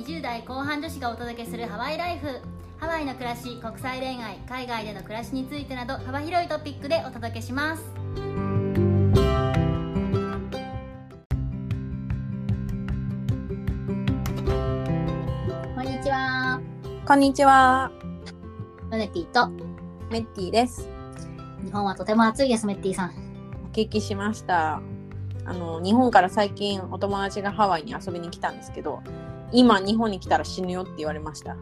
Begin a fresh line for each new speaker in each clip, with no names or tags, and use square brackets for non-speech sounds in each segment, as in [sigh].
20代後半女子がお届けするハワイライフ。ハワイの暮らし国際恋愛海外での暮らしについてなど幅広いトピックでお届けします。こんにちは。
こんにちは、
ヨネティと
メッティです。
日本はとても暑いですメッティさん。
お聞きしました。あの日本から最近お友達がハワイに遊びに来たんですけど、今日本に来たら死ぬよって言われました。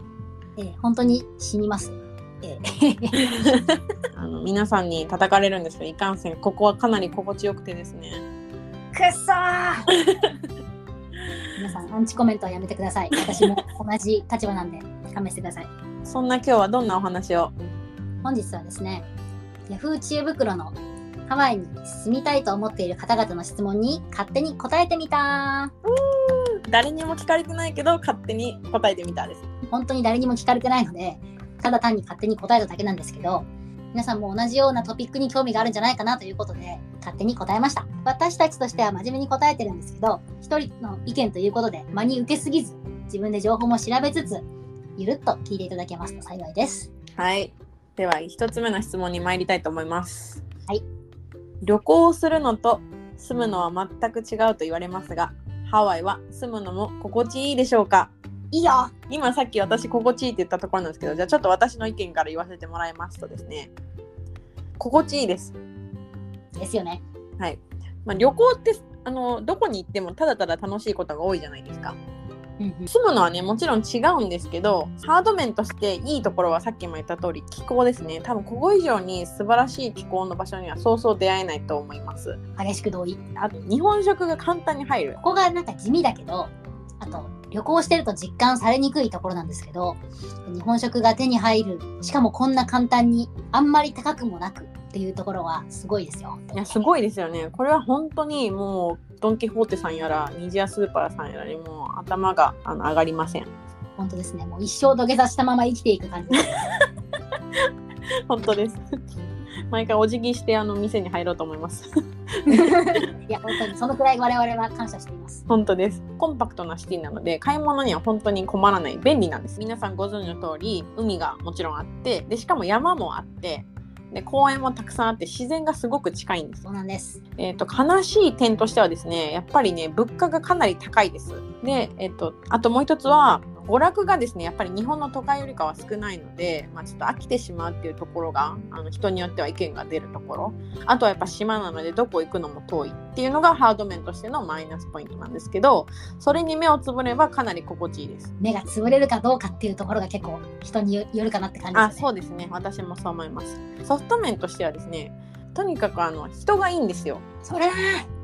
えー本当に死にます。えー [laughs]
あの皆さんに叩かれるんですけど、いかんせん。ここはかなり心地よくてですね。
くっそー。[laughs] 皆さんアンチコメントはやめてください。私も同じ立場なんで勘弁してください。
そんな今日はどんなお話を？
本日はですね Yahoo 知恵袋のハワイに住みたいと思っている方々の質問に勝手に答えてみた
誰にも聞かれてないけど勝手に答えてみたです。
本当に誰にも聞かれてないのでただ単に勝手に答えただけなんですけど皆さんも同じようなトピックに興味があるんじゃないかなということで勝手に答えました私たちとしては真面目に答えてるんですけど一人の意見ということで真に受けすぎず自分で情報も調べつつゆるっと聞いていただけますと幸いです
はい。では一つ目の質問に参りたいと思います。
はい。
旅行するのと住むのは全く違うと言われますが、ハワイは住むのも心地いいでしょうか？
いいよ。
今さっき私心地いいって言ったところなんですけどじゃあちょっと私の意見から言わせてもらいますとですね。心地いいです。
ですよね。
はい、まあ、旅行ってあのどこに行ってもただただ楽しいことが多いじゃないですか住むのはねもちろん違うんですけどハード面としていいところはさっきも言った通り気候ですね。多分ここ以上に素晴らしい気候の場所にはそうそう出会えないと思います。
激しく同意。
あと日本食が簡単に入る。
ここがなんか地味だけどあと旅行してると実感されにくいところなんですけど日本食が手に入るしかもこんな簡単にあんまり高くもなくっていうところはすごいですよ。
いやすごいですよね。これは本当にもうドン・キホーテさんやらニジアスーパーさんやらにもう頭があの上がりません。
本当ですね。もう一生土下座したまま生きていく感じ。
本当です。毎回お辞儀してあの店に入ろうと思います。[laughs]
いや本当にそのくらい我々は感謝しています。
本当です。コンパクトなシティなので買い物には本当に困らない便利なんです。皆さんご存知の通り海がもちろんあってでしかも山もあってで公園もたくさんあって自然がすごく近いんです
そうなんです。
えー、と悲しい点としてはですねやっぱりね物価がかなり高いですで、えー、とあともう一つは娯楽がですねやっぱり日本の都会よりかは少ないので、まあ、ちょっと飽きてしまうっていうところがあの人によっては意見が出るところ。あとはやっぱ島なのでどこ行くのも遠いっていうのがハード面としてのマイナスポイントなんですけどそれに目をつぶればかなり心地いいです。
目が潰れるかどうかっていうところが結構人によるかなって感じ
あ
ですよね。
そうですね。私もそう思います。ソフト面としてはですねとにかくあの人がいいんですよ。
それ。だ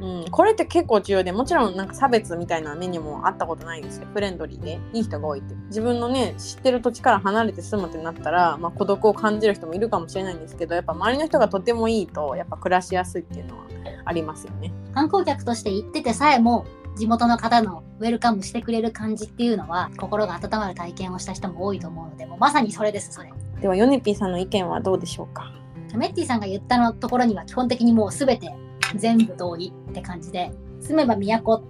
うん、これって結構重要でもちろんなんか差別みたいな目にもあったことないんですよ。フレンドリーで。いい人が多いって。自分のね知ってる土地から離れて住むってなったら、まあ、孤独を感じる人もいるかもしれないんですけどやっぱ周りの人がとてもいいとやっぱ暮らしやすいっていうのはありますよね。
観光客として行っててさえも地元の方のウェルカムしてくれる感じっていうのは心が温まる体験をした人も多いと思うのでもうまさにそれですそれ。
ではヨネピーさんの意見はどうでしょうか？
メッティさんが言ったのところには基本的にもう全て全部同意って感じで住めば都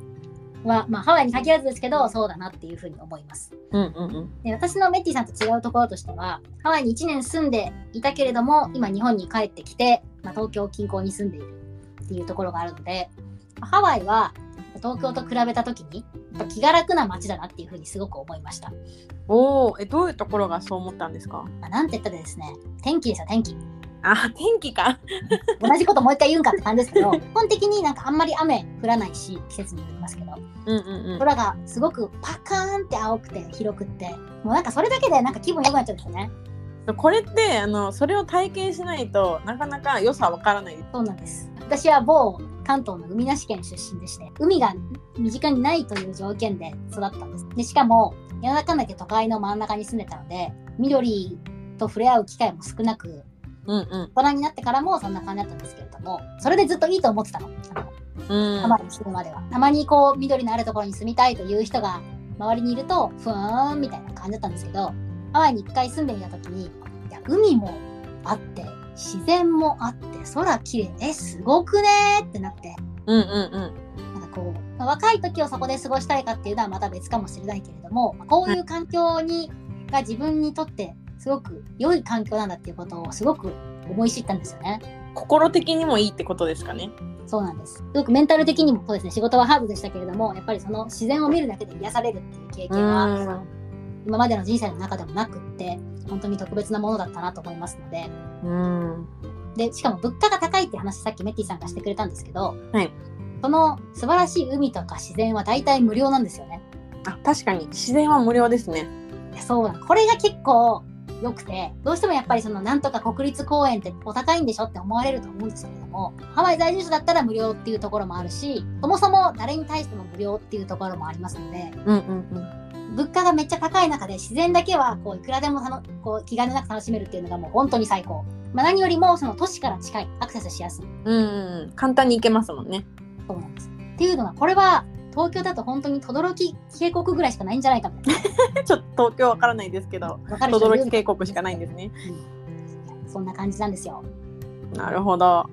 は、まあ、ハワイに限らずですけどそうだなっていうふうに思います。
うんうんうん。
で私のメッティさんと違うところとしてはハワイに1年住んでいたけれども今日本に帰ってきて、まあ、東京近郊に住んでいるっていうところがあるのでハワイは東京と比べた時に気が楽な街だなっていうふうにすごく思いました、
おおえどういうところがそう思ったんですか？
まあ、なんて言ったらですね天気ですよ天気
あ天気か。
同じこともう一回言うんかって感じですけど基 [laughs] 本的になんかあんまり雨降らないし季節によりますけど
うんうんうん。
空がすごくパカーンって青くて広くってもうなんかそれだけでなんか気分良くなっちゃうんですよね。
これってあのそれを体験しないとなかなか良さわからない。
そうなんです。私は某関東の海なし県出身でして海が身近にないという条件で育ったんです。でしかも世の中だけ都会の真ん中に住んでたので緑と触れ合う機会も少なく
うんうん。
大人になってからもそんな感じだったんですけれどもそれでずっといいと思ってたの。
うん。
ハワイに住むまでは。たまにこう緑のあるところに住みたいという人が周りにいると、ふーんみたいな感じだったんですけど、ハワイに一回住んでみたときに、いや、海もあって、自然もあって、空綺麗、え、すごくねーってなって、
うんうんうん。
なんかこう、まあ若い時をそこで過ごしたいかっていうのはまた別かもしれないけれども、まあこういう環境にが自分にとってすごく良い環境なんだっていうことをすごく思い知ったんですよね。
心的にもいいってことですかね。
そうなんです。すごくメンタル的にもそうですね、仕事はハードでしたけれども、やっぱりその自然を見るだけで癒されるっていう経験は、今までの人生の中でもなくって、本当に特別なものだったなと思いますので、
うん。
で、しかも物価が高いって話さっきメッティさんがしてくれたんですけど、
はい
その素晴らしい海とか自然は大体無料なんですよね。
あ、確かに自然は無料ですね。
そうこれが結構良くて、どうしてもやっぱりそのなんとか国立公園ってお高いんでしょって思われると思うんですけれども、ハワイ在住者だったら無料っていうところもあるし、そもそも誰に対しても無料っていうところもありますので、
うんうんうん。
物価がめっちゃ高い中で自然だけはこういくらでもこう気兼ねなく楽しめるっていうのがもう本当に最高。まあ、何よりもその都市から近い、アクセスしやすい。
うんうん。簡単に行けますもんね。
そうなんです。っていうのが、これは東京だと本当に轟渓谷ぐらいしかないんじゃないかみたいな。[laughs]
ちょっと東京わからないですけど、轟渓谷しかないんですね。
うんそんな感じなんですよ。
なるほど。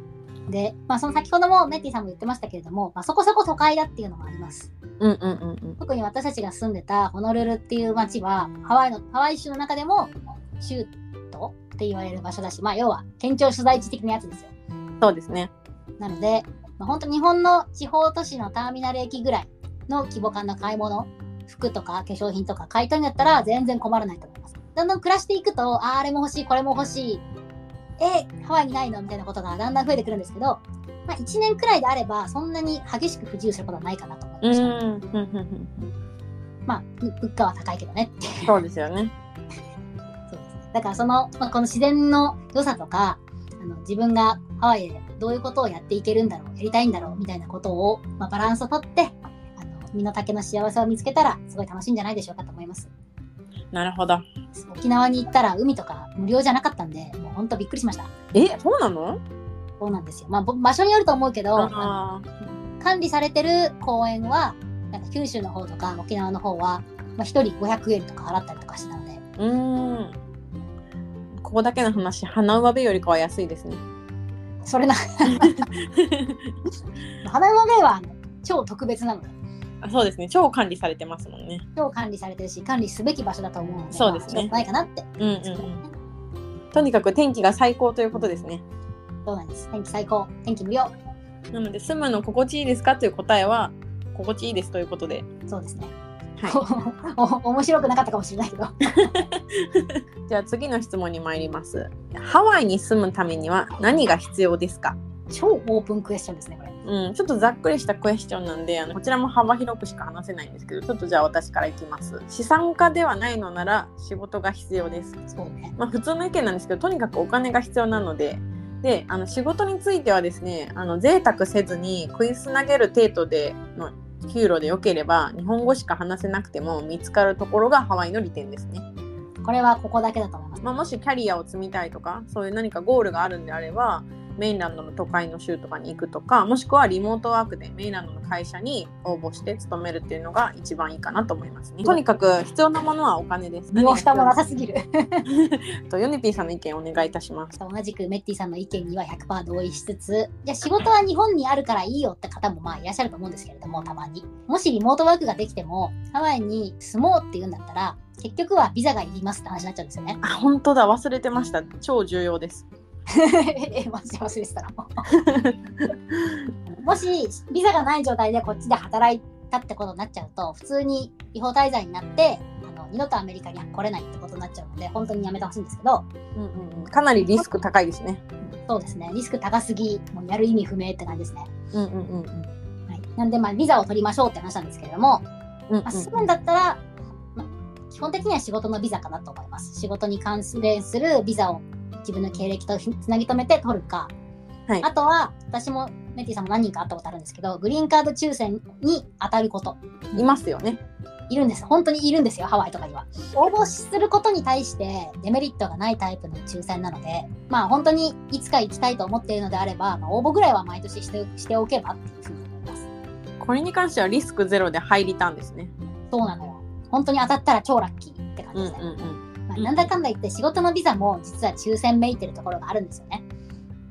で、まあ、その先ほどもメッティさんも言ってましたけれども、まあ、そこそこ都会だっていうのもあります。
うんうんうんうん。
特に私たちが住んでたホノルルっていう街は、ハワイの、ハワイ州の中でも、州都って言われる場所だし、まあ、要は、県庁所在地的なやつですよ。
そうですね。
なので、まあ、本当日本の地方都市のターミナル駅ぐらいの規模感の買い物、服とか化粧品とか買い取りだったら全然困らないと思います。だんだん暮らしていくと、あーあれも欲しい、これも欲しい、え、ハワイにないの？みたいなことがだんだん増えてくるんですけど、まあ、1年くらいであれば、そんなに激しく不自由することはないかなと思いました。
うんうんうんうん。
まあ、ぶ物価は高いけどねって。
そうですよね。[laughs]
そうですね。だからその、まあ、この自然の良さとか、あの自分がハワイでどういうことをやっていけるんだろう、やりたいんだろうみたいなことを、まあ、バランスをとって、あの身の丈の幸せを見つけたら、すごい楽しいんじゃないでしょうかと思います。
なるほど。
沖縄に行ったら海とか無料じゃなかったんで、もう本当びっくりしました。
え、そうなの？
そうなんですよ。まあ、ぼ場所によると思うけど、管理されてる公園は、なんか九州の方とか沖縄の方は、まあ、1人500円とか払ったりとかしてたので、
ーうーん。ここだけの話、花上辺よりかは安いですね。
それな、[laughs] 花山ベイは超特別なの
そうですね。超管理されてますもんね。
超管理されてるし、管理すべき場所だと思うので、
そうですね
まあないかなって。
うんうんうん。とにかく天気が最高ということですね。
そうなんです。天気最高、天気無料。
なので、住むの心地いいですかという答えは、心地いいですということで。
そうですね。
は [laughs]
お面白くなかったかもしれないけど。
い。[laughs] じゃあ次の質問に参ります。ハワイに住むためには何が必要ですか？
超オープンクエスチョンですね、これ。
うん、ちょっとざっくりしたクエスチョンなんであのこちらも幅広くしか話せないんですけどちょっとじゃあ私からいきます資産家ではないのなら仕事が必要です
そうね。
まあ普通の意見なんですけどとにかくお金が必要なのでであの仕事についてはですねあの贅沢せずに食いつなげる程度での給料でよければ日本語しか話せなくても見つかるところがハワイの利点ですね、
これはここだけだと思います。
まあ、もしキャリアを積みたいとかそういう何かゴールがあるんであればメインランドの都会の州とかに行くとかもしくはリモートワークでメインランドの会社に応募して勤めるっていうのが一番いいかなと思いますね。とにかく必要なものはお金です。[laughs]
身も蓋もなさすぎる。[laughs]
とヨネピーさんの意見お願いいたします。
同じくメッティさんの意見には100%同意しつつ、じゃあ仕事は日本にあるからいいよって方もまあいらっしゃると思うんですけれども、たまに。もしリモートワークができても、ハワイに住もうっていうんだったら、結局はビザがいりますって話になっちゃうんですよね。
あ本当だ。忘れてました。超重要です [laughs]
え、マジで忘れてたらもし、ビザがない状態でこっちで働いたってことになっちゃうと、普通に違法滞在になって、あの二度とアメリカには来れないってことになっちゃうので、本当にやめてほしいんですけど、
うんうんうん。かなりリスク高いですね。
そうですね、リスク高すぎ、もうやる意味不明って感じですね。
うんうんうんうん。
はい、なんで、まあ、ビザを取りましょうって話なんですけれども、
うんうん。
まあ、住むんだったら、まあ、基本的には仕事のビザかなと思います。仕事に関連するビザを自分の経歴とつなぎ止めて取るか、
はい
あとは、私もメッティさんも何人か会ったことあるんですけど、グリーンカード抽選に当たること。
いますよね
いるんです。本当にいるんですよ、ハワイとかには。応募することに対してデメリットがないタイプの抽選なので、まあ本当にいつか行きたいと思っているのであれば、まあ、応募ぐらいは毎年してしておけばっていうふうに思います。
これに関してはリスクゼロで入りたんですね
そうなのよ。本当に当たったら超ラッキーって感じですね。
うんうんうん
まあ、なんだかんだ言って仕事のビザも実は抽選めいてるところがあるんですよね。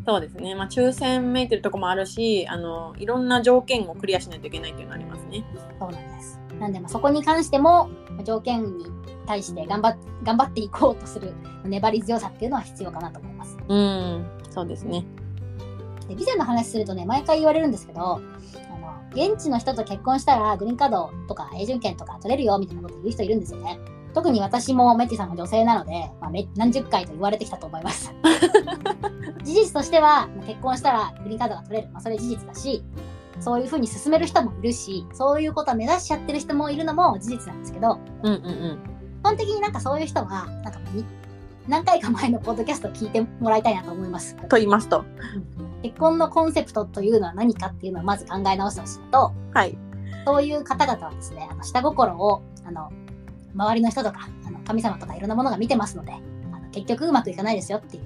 そうですね。まあ、抽選めいてるとこもあるし、あの、いろんな条件をクリアしないといけないっていうのありますね。
そうなんです。なんで、まあ、そこに関しても、条件に対して頑張っ頑張っていこうとする粘り強さっていうのは必要かなと思います。
うん、そうですね。
でビザの話するとね、毎回言われるんですけど、あの現地の人と結婚したらグリーンカードとか永住権とか取れるよみたいなこと言う人いるんですよね。特に私もメッティさんも女性なので、まあ、め何十回と言われてきたと思います。[laughs] 事実としては、結婚したらグリーンカードが取れる。まあ、それ事実だし、そういうふうに進める人もいるし、そういうことを目指しちゃってる人もいるのも事実なんですけど、
うんうんうん。
基本的になんかそういう人は、なんかに何回か前のポッドキャストを聞いてもらいたいなと思います。
と言いますと。
結婚のコンセプトというのは何かっていうのをまず考え直してほしいのと、
はい。
そういう方々はですね、あの下心をあの周りの人とかあの神様とかいろんなものが見てますので、あの結局うまくいかないですよっていう。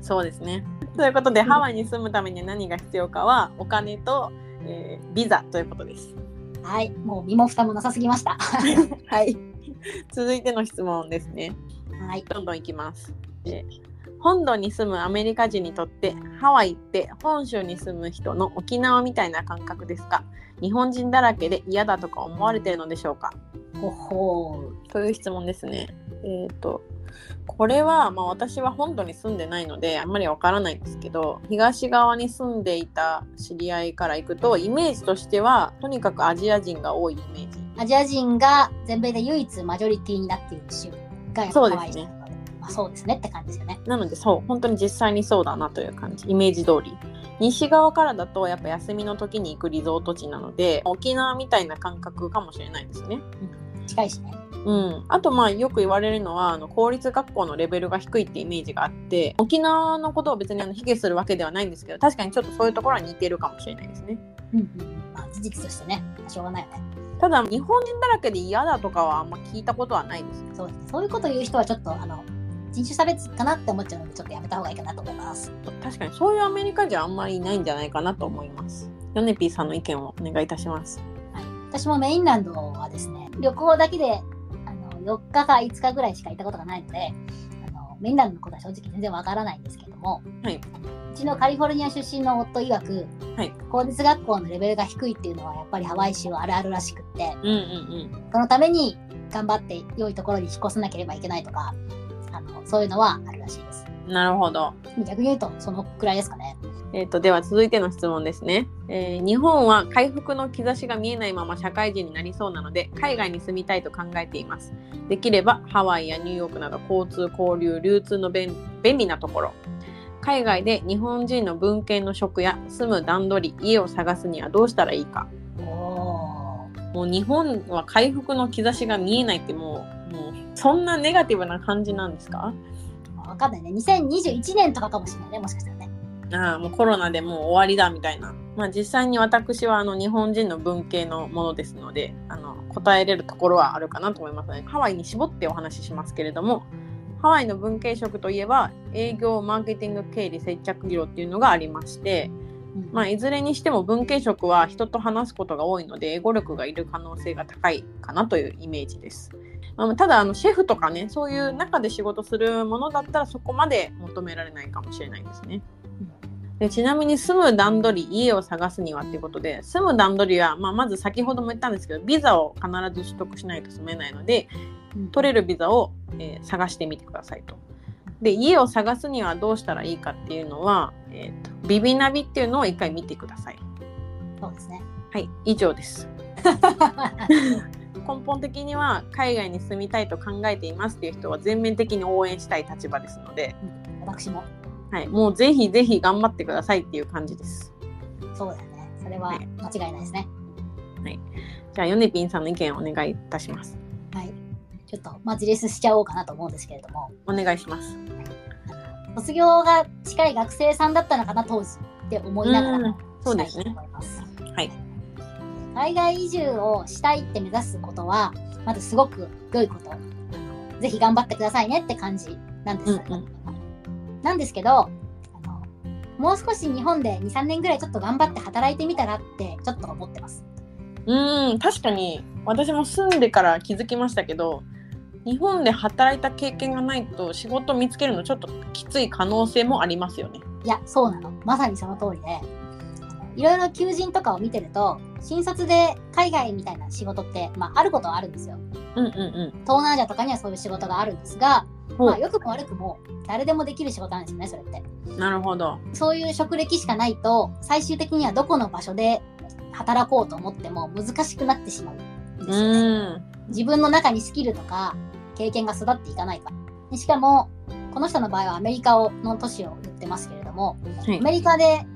そうですね。ということで、ハワイに住むために何が必要かは、お金と、えービザということです。
はい、もう身も蓋もなさすぎました。[laughs]
はい。[laughs] 続いての質問ですね。
はい、
どんどんいきます。で本土に住むアメリカ人にとってハワイって本州に住む人の沖縄みたいな感覚ですか？日本人だらけで嫌だとか思われてるのでしょうか？
ほほー。
という質問ですね。えっ、とこれは、まあ、私は本土に住んでないのであんまりわからないんですけど東側に住んでいた知り合いから行くとイメージとしてはとにかくアジア人が多いイメージ。
アジア人が全米で唯一マジョリティになっている州がやっぱ
そうですね
まあ、そうですね。って感じですよね。
なのでそう本当に実際にそうだなという感じ。イメージ通り。西側からだとやっぱ休みの時に行くリゾート地なので沖縄みたいな感覚かもしれないですね
近いしね。
うん、あとまあよく言われるのはあの公立学校のレベルが低いってイメージがあって沖縄のことを別にあの卑下するわけではないんですけど確かにちょっとそういうところは似てるかもしれないですね
うんうんうん。まあ事実としてね、しょうがないよね。
ただ日本人だらけで嫌だとかはあんま聞いたことはないです
そうですね。そういうこと言う人はちょっとあの人種差別かなって思っちゃうのでちょっとやめた方がいいかなと思います。
確かにそういうアメリカ人はあんまりいないんじゃないかなと思いますヨネピーさんの意見をお願いいたします
はい、私もメインランドはですね、旅行だけであの4日か5日ぐらいしか行ったことがないので、あのメインランドのことは正直全然わからないんですけども、
はいう
ちのカリフォルニア出身の夫曰く、
はい
公立学校のレベルが低いっていうのはやっぱりハワイ州はあるあるらしくって、
うんうん
そのために頑張って良いところに引っ越さなければいけないとか、あのそういうのはあるらしいです。
うんなるほど
逆に言うとそのくらいですかね。
えー、とでは続いての質問ですね、えー日本は回復の兆しが見えないまま社会人になりそうなので海外に住みたいと考えています。できればハワイやニューヨークなど交通交流流通の便便利なところ。海外で日本人の文献の職や住む段取り家を探すにはどうしたらいいか。もう日本は回復の兆しが見えないってもうもうそんなネガティブな感じなんですか？
わかんないね。2021年とかかもしれないね、もしかしたらね。
ああもうコロナでもう終わりだみたいな、まあ、実際に私はあの日本人の文系のものですのであの答えれるところはあるかなと思いますねハワイに絞ってお話ししますけれどもハワイの文系職といえば営業マーケティング経理接着技量っていうのがありまして、
うん
まあ、いずれにしても文系職は人と話すことが多いので英語力がいる可能性が高いかなというイメージです。まあただあのシェフとかねそういう中で仕事するものだったらそこまで求められないかもしれないですね。でちなみに住む段取り家を探すにはっていうことで住む段取りは、まあ、まず先ほども言ったんですけどビザを必ず取得しないと住めないので取れるビザを、えー探してみてくださいと。で家を探すにはどうしたらいいかっていうのは、えーとビビナビっていうのを一回見てください。
そうですね。
はい以上です。[laughs] 根本的には海外に住みたいと考えていますっていう人は全面的に応援したい立場ですので、
私も。
はい、もうぜひぜひ頑張ってくださいっていう感じです。
そうだよね。それは
はい
間違いないですね。
じゃあヨネピンさんの意見をお願いいたします。
はい。ちょっとマジレスしちゃおうかなと思うんですけれども、
お願いします。
卒業が近い学生さんだったのかな、当時って思いながら、
うんそうですね。はい。
海外移住をしたいって目指すことは、まずすごく良いこと。ぜひ頑張ってくださいねって感じなんです。
うんうん
なんですけど、あのもう少し日本で2、3年ぐらいちょっと頑張って働いてみたらってちょっと思ってます。
うーん確かに私も住んでから気づきましたけど日本で働いた経験がないと仕事見つけるのちょっときつい可能性もありますよね。
いや、そうなの。まさにその通りで、いろいろ求人とかを見てると、新卒で海外みたいな仕事って、まあ、あることはあるんですよ。
うんうんうん。
東南アジアとかにはそういう仕事があるんですが、まあ、良くも悪くも誰でもできる仕事なんですよね、それって。
なるほど。
そういう職歴しかないと、最終的にはどこの場所で働こうと思っても難しくなってしまうん
う
ですよね。自分の中にスキルとか経験が育っていかないかしかも、この人の場合はアメリカをの都市を言ってますけれども、
はい
アメリカで、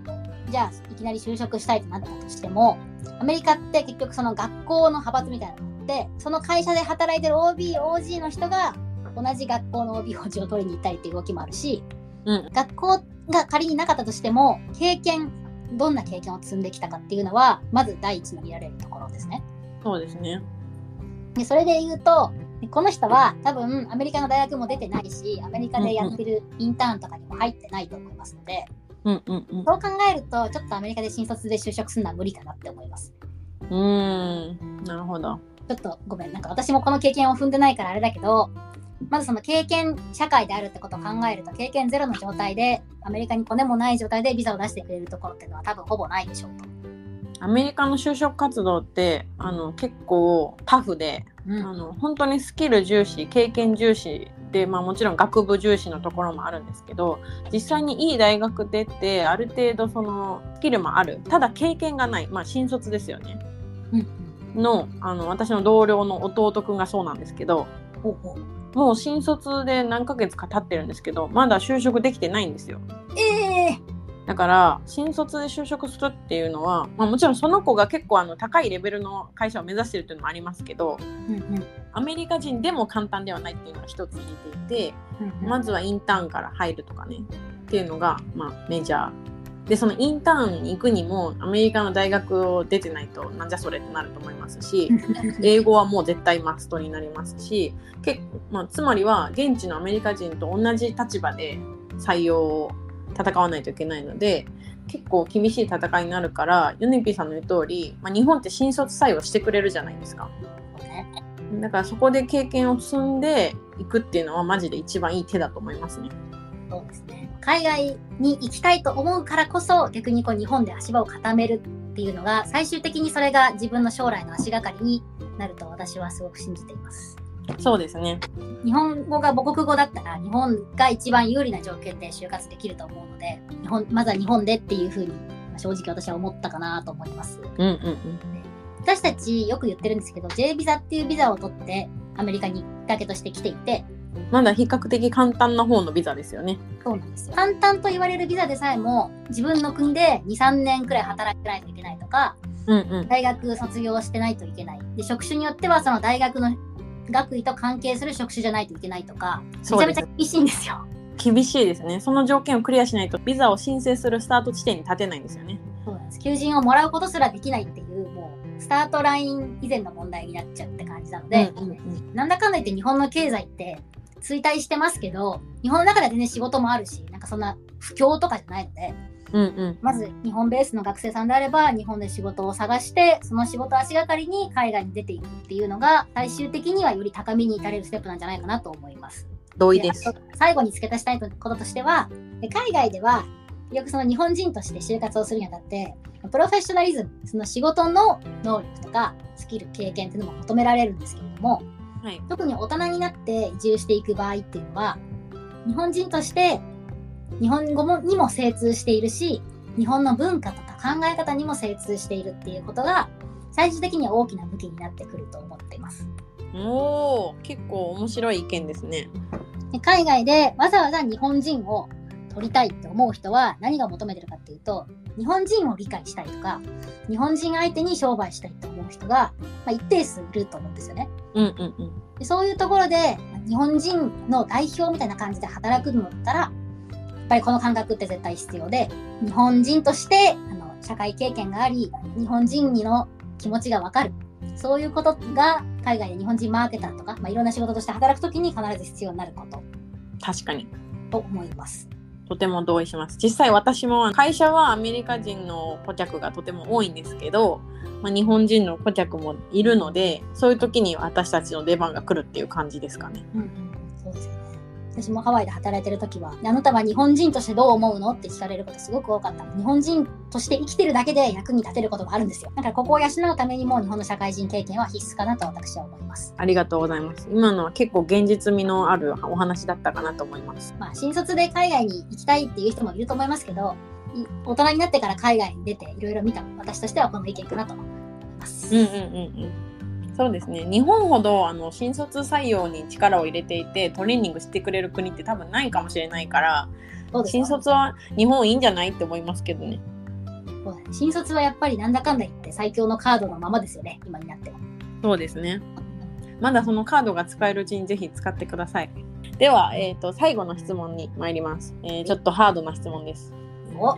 じゃあいきなり就職したいとなったとしても、アメリカって結局その学校の派閥みたいなのがあって、その会社で働いてる OB、OG の人が同じ学校の OB、OG を取りに行ったりっていう動きもあるし、
うん。
学校が仮になかったとしても、経験、どんな経験を積んできたかっていうのは、まず第一の見られるところですね。
そうですね。
で、それで言うと、この人は多分アメリカの大学も出てないし、アメリカでやってるインターンとかにも入ってないと思いますので、
うんうんうん。
そう考えると、ちょっとアメリカで新卒で就職するのは無理かなって思います。
うーん。なるほど。
ちょっとごめん、なんか私もこの経験を踏んでないからあれだけど、まずその経験社会であるってことを考えると、経験ゼロの状態で、アメリカに骨もない状態でビザを出してくれるところっていうのは多分ほぼないでしょうと。
アメリカの就職活動ってあの結構タフで、
うん。
あの本当にスキル重視経験重視で、まあ、もちろん学部重視のところもあるんですけど実際にいい大学出てある程度そのスキルもある。ただ経験がない、まあ、新卒ですよね。
うん
のあの私の同僚の弟くんがそうなんですけどもう新卒で何ヶ月か経ってるんですけどまだ就職できてないんですよ。
ええ
だから新卒で就職するっていうのは、まあ、もちろんその子が結構あの高いレベルの会社を目指してるっていうのもありますけど
うんうん。
アメリカ人でも簡単ではないっていうのが一つ言えていて
うんうん。
まずはインターンから入るとかねっていうのが、まあ、メジャーでそのインターンに行くにもアメリカの大学を出てないとなんじゃそれってなると思いますし英語はもう絶対マストになりますし結構、まあ、つまりは現地のアメリカ人と同じ立場で採用を戦わないといけないので結構厳しい戦いになるからヨネピーさんの言う通り、まあ、日本って新卒採用してくれるじゃないですか。だからそこで経験を積んでいくっていうのはマジで一番いい手だと思いますね。
そうですね。海外に行きたいと思うからこそ、逆にこう日本で足場を固めるっていうのが、最終的にそれが自分の将来の足がかりになると私はすごく信じています。
そうですね
日本語が母国語だったら、日本が一番有利な条件で就活できると思うので、日本まずは日本でっていうふうに、まあ正直私は思ったかなと思います。
うんうんうん
私たちよく言ってるんですけど、J ビザっていうビザを取って、アメリカにきっかけとして来ていて、
まだ比較的簡単な方のビザですよね
そうなんですよ。簡単と言われるビザでさえも、自分の国で2、3年くらい働いてないといけないとか、
うんうん
大学卒業してないといけない。で、職種によってはその大学の学位と関係する職種じゃないといけないとか、めちゃめちゃ厳しいんですよ。
厳しいですねその条件をクリアしないとビザを申請するスタート地点に立てないんですよね
そうなんです。求人をもらうことすらできないっていう、もう、スタートライン以前の問題になっちゃうって感じなので、
うんうんうん
なんだかんだ言って日本の経済って衰退してますけど、日本の中では全然仕事もあるし、なんかそんな不況とかじゃないので、
うんうん
まず日本ベースの学生さんであれば日本で仕事を探してその仕事を足がかりに海外に出ていくっていうのが最終的にはより高みに至れるステップなんじゃないかなと思います。
同意です
最後に付け足したいこととしてはで海外ではよくその日本人として就活をするにあたってプロフェッショナリズムその仕事の能力とかスキル経験っていうのも求められるんですけれども
はい
特に大人になって移住していく場合っていうのは日本人として日本語もにも精通しているし日本の文化とか考え方にも精通しているっていうことが最終的には大きな武器になってくると思っています。
おー結構面白い意見ですね
で海外でわざわざ日本人を取りたいって思う人は何が求めてるかっていうと日本人を理解したいとか日本人相手に商売したいと思う人が、まあ、一定数いると思うんですよね。
うんうんうん
でそういうところで日本人の代表みたいな感じで働くのだったらやっぱりこの感覚って絶対必要で日本人としてあの社会経験があり日本人の気持ちがわかるそういうことが海外で日本人マーケターとか、まあ、いろんな仕事として働くときに必ず必要になること
確かに
と思います。
とても同意します。実際私も会社はアメリカ人の顧客がとても多いんですけど、まあ、日本人の顧客もいるので、そういう時に私たちの出番が来るっていう感じですかね。
うんうん、そうですよね。私もハワイで働いてる時は、あなたは日本人としてどう思うの？って聞かれることすごく多かった。日本人として生きてるだけで役に立てることがあるんですよ。だからここを養うためにも日本の社会人経験は必須かなと私は思います。
ありがとうございます。今のは結構現実味のあるお話だったかなと思います。
まあ、新卒で海外に行きたいっていう人もいると思いますけど、い大人になってから海外に出ていろいろ見た私としてはこの意見かなと思います。
うんうんうんうん。そうですね。日本ほどあの新卒採用に力を入れていてトレーニングしてくれる国って多分ないかもしれないから、新卒は日本いいんじゃないって思いますけどね。
新卒はやっぱりなんだかんだ言って最強のカードのままですよね、今になっても。
そうですね。まだそのカードが使えるうちにぜひ使ってください。では、えー、と最後の質問に参ります、えーちょっとハードな質問です。
お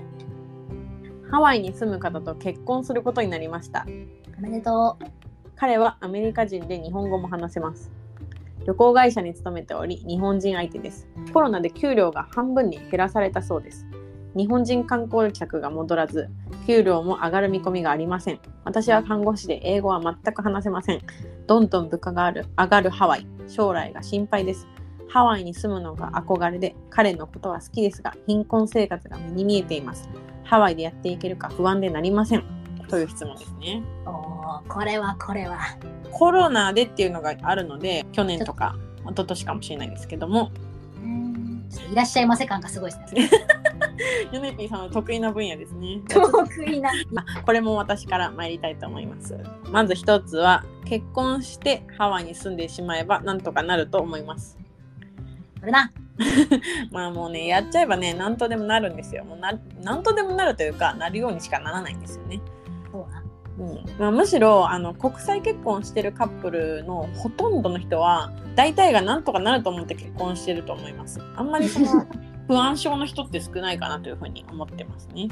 ハワイに住む方と結婚することになりました。
おめでとう。
彼はアメリカ人で日本語も話せます。旅行会社に勤めており、日本人相手です。コロナで給料が半分に減らされたそうです。日本人観光客が戻らず、給料も上がる見込みがありません。私は看護師で英語は全く話せません。どんどん物価がある上がるハワイ。将来が心配です。ハワイに住むのが憧れで、彼のことは好きですが、貧困生活が目に見えています。ハワイでやっていけるか不安でなりません。という質問ですね。
おーこれはこれは。
コロナでっていうのがあるので去年とか一昨年かもしれないですけども
いらっしゃいませ感がすごいですね。[laughs]
ヨネピーさんの得意な分野ですね
得意な。[laughs]
あこれも私から参りたいと思いますまず一つは結婚してハワイに住んでしまえばなんとかなると思います
これな。[laughs]
まあもうねやっちゃえばね何とでもなるんですよもうな何とでもなるというかなるようにしかならないんですよね
そうな。
うん。まあ、むしろあの国際結婚してるカップルのほとんどの人は大体がなんとかなると思って結婚してると思います。あんまりその不安症の人って少ないかなというふうに思ってますね。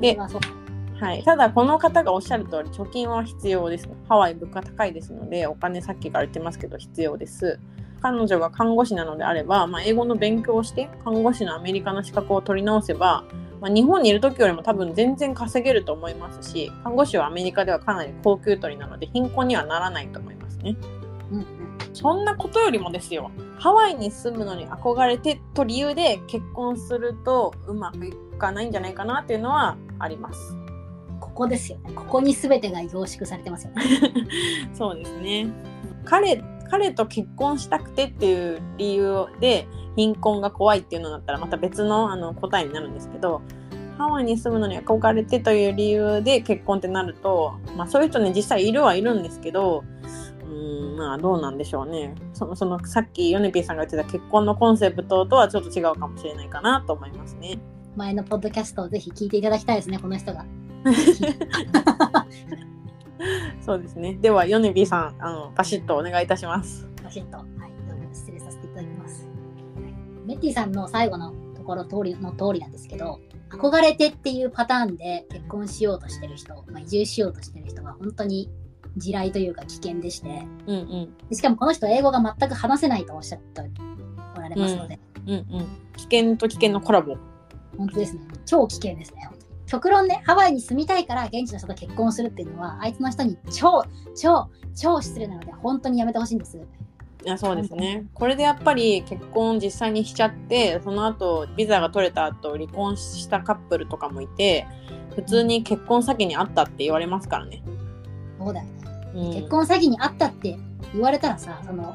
で、はい、ただこの方がおっしゃる通り貯金は必要です。ハワイ物価高いですのでお金さっきから言ってますけど必要です彼女が看護師なのであれば、まあ、英語の勉強をして看護師のアメリカの資格を取り直せばまあ、日本にいる時よりも多分全然稼げると思いますし看護師はアメリカではかなり高級取りなので貧困にはならないと思いますね
うんうん。
そんなことよりもですよハワイに住むのに憧れてと理由で結婚するとうまくいかないんじゃないかなっていうのはあります
ここですよね。ここに全てが凝縮されてますよね。[laughs]
そうですね彼彼と結婚したくてっていう理由で貧困が怖いっていうのだったらまた別のあの答えになるんですけどハワイに住むのに憧れてという理由で結婚ってなると、まあ、そういう人ね実際いるはいるんですけどうーんまあどうなんでしょうねそのそのさっきヨネピーさんが言ってた結婚のコンセプトとはちょっと違うかもしれないかなと思いますね。
前のポッドキャストをぜひ聞いていただきたいですね、この人が。[laughs] [laughs]
そうですねではヨネピーさんあのバシッとお願いいたします。
バシッと、はい、では失礼させていただきます。はいメッティさんの最後のところ通りの通りなんですけど、憧れてっていうパターンで結婚しようとしてる人、まあ、移住しようとしてる人は本当に地雷というか危険でして、
うんうん
でしかもこの人英語が全く話せないとおっしゃっておられますので、
うんうん、危険と危険のコラボ。
本当ですね。超危険ですね。極論ね、ハワイに住みたいから現地の人と結婚するっていうのは、あいつの人に超、超、超失礼なので、本当にやめてほしいんです。
いやそうですね。これでやっぱり結婚実際にしちゃって、その後ビザが取れた後離婚したカップルとかもいて、普通に結婚先にあったって言われますからね。
そうだよね。
うん、
結婚詐欺にあったって言われたらさ、その、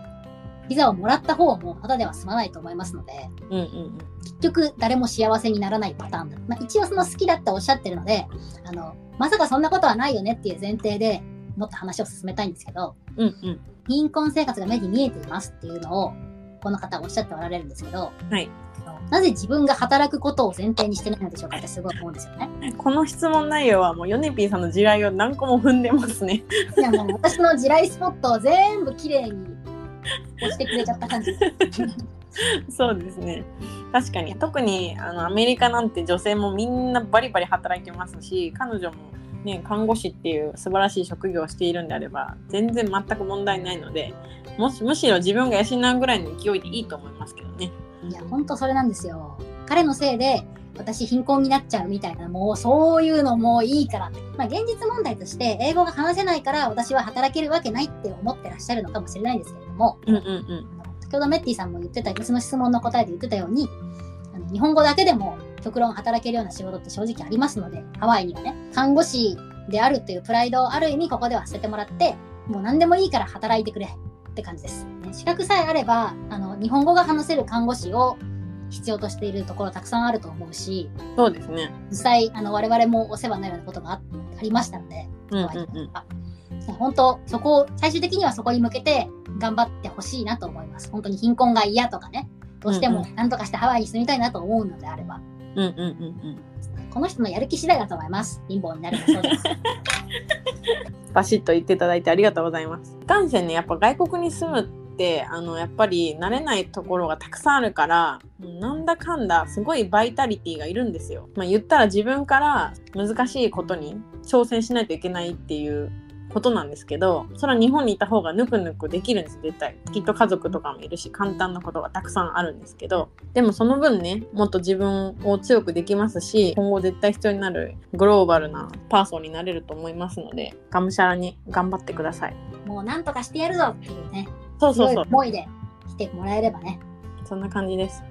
ビザをもらった方もただでは済まないと思いますので、
うんうん
結局誰も幸せにならないパターンだ。まあ、一応その好きだっておっしゃってるので、あの、まさかそんなことはないよねっていう前提でもっと話を進めたいんですけど、
うん。うんうん。
貧困生活が目に見えていますっていうのを、この方おっしゃっておられるんですけど、
はい。
なぜ自分が働くことを前提にしてないのでしょうかってすごい思うんですよね。
この質問内容はもうヨネピーさんの地雷を何個も踏んでますね。
いやもう私の地雷スポットを全部きれいに押してくれちゃった感じ。[laughs]
そうですね。確かに特にあのアメリカなんて女性もみんなバリバリ働いてますし彼女も、ね、看護師っていう素晴らしい職業をしているんであれば全然全く問題ないのでもしむしろ自分が養うぐらいの勢いでいいと思いますけどね。
いや、ほんとそれなんですよ。彼のせいで私貧困になっちゃうみたいな、もうそういうのもういいから。まあ現実問題として英語が話せないから私は働けるわけないって思ってらっしゃるのかもしれないんですけれども、
うんうんうん。
先ほどメッティさんも言ってた別の質問の答えで言ってたように、あの日本語だけでも極論働けるような仕事って正直ありますので、ハワイにはね、看護師であるというプライドをある意味ここでは捨ててもらって、もう何でもいいから働いてくれって感じです。資格さえあれば、あの、日本語が話せる看護師を必要としているところたくさんあると思うし、
そうですね。
実際、あの、我々もお世話になるようなことがあありましたので、
うんうん
ハワイと
うん。
か本当、そこを、最終的にはそこに向けて頑張ってほしいなと思います。本当に貧困が嫌とかね、どうしても
うん
何とかしてハワイに住みたいなと思うのであれば、
うんうんうんうん。
この人のやる気次第だと思います。貧乏になるもそうです。[laughs]
バシッと言っていただいてありがとうございます。いかんせんね、やっぱ外国に住むって、あの、やっぱり慣れないところがたくさんあるから、なんだかんだすごいバイタリティがいるんですよ。まあ言ったら自分から難しいことに挑戦しないといけないっていうことなんですけど、それは日本にいた方がぬくぬくできるんです、絶対。きっと家族とかもいるし、簡単なことがたくさんあるんですけど、でもその分ね、もっと自分を強くできますし、今後絶対必要になるグローバルなパーソンになれると思いますので、がむしゃらに頑張ってください。
もう何とかしてやるぞっていうね、
そうそうそう。
思いで来てもらえればね、
そんな感じです。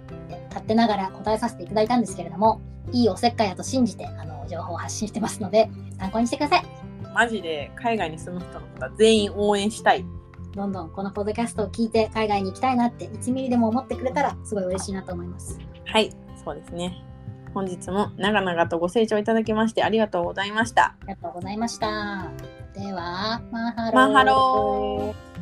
勝手ながら答えさせていただいたんですけれども、いいおせっかいだと信じて、あの、情報を発信してますので、参考にしてください。
マジで海外に住む人のことは全員応援したい。
どんどんこのポッドキャストを聞いて海外に行きたいなって1ミリでも思ってくれたらすごい嬉しいなと思います。
はい、そうですね。本日も長々とご清聴いただきましてありがとうございました。
ありがとうございました。では、マンハロー。
マンハロー。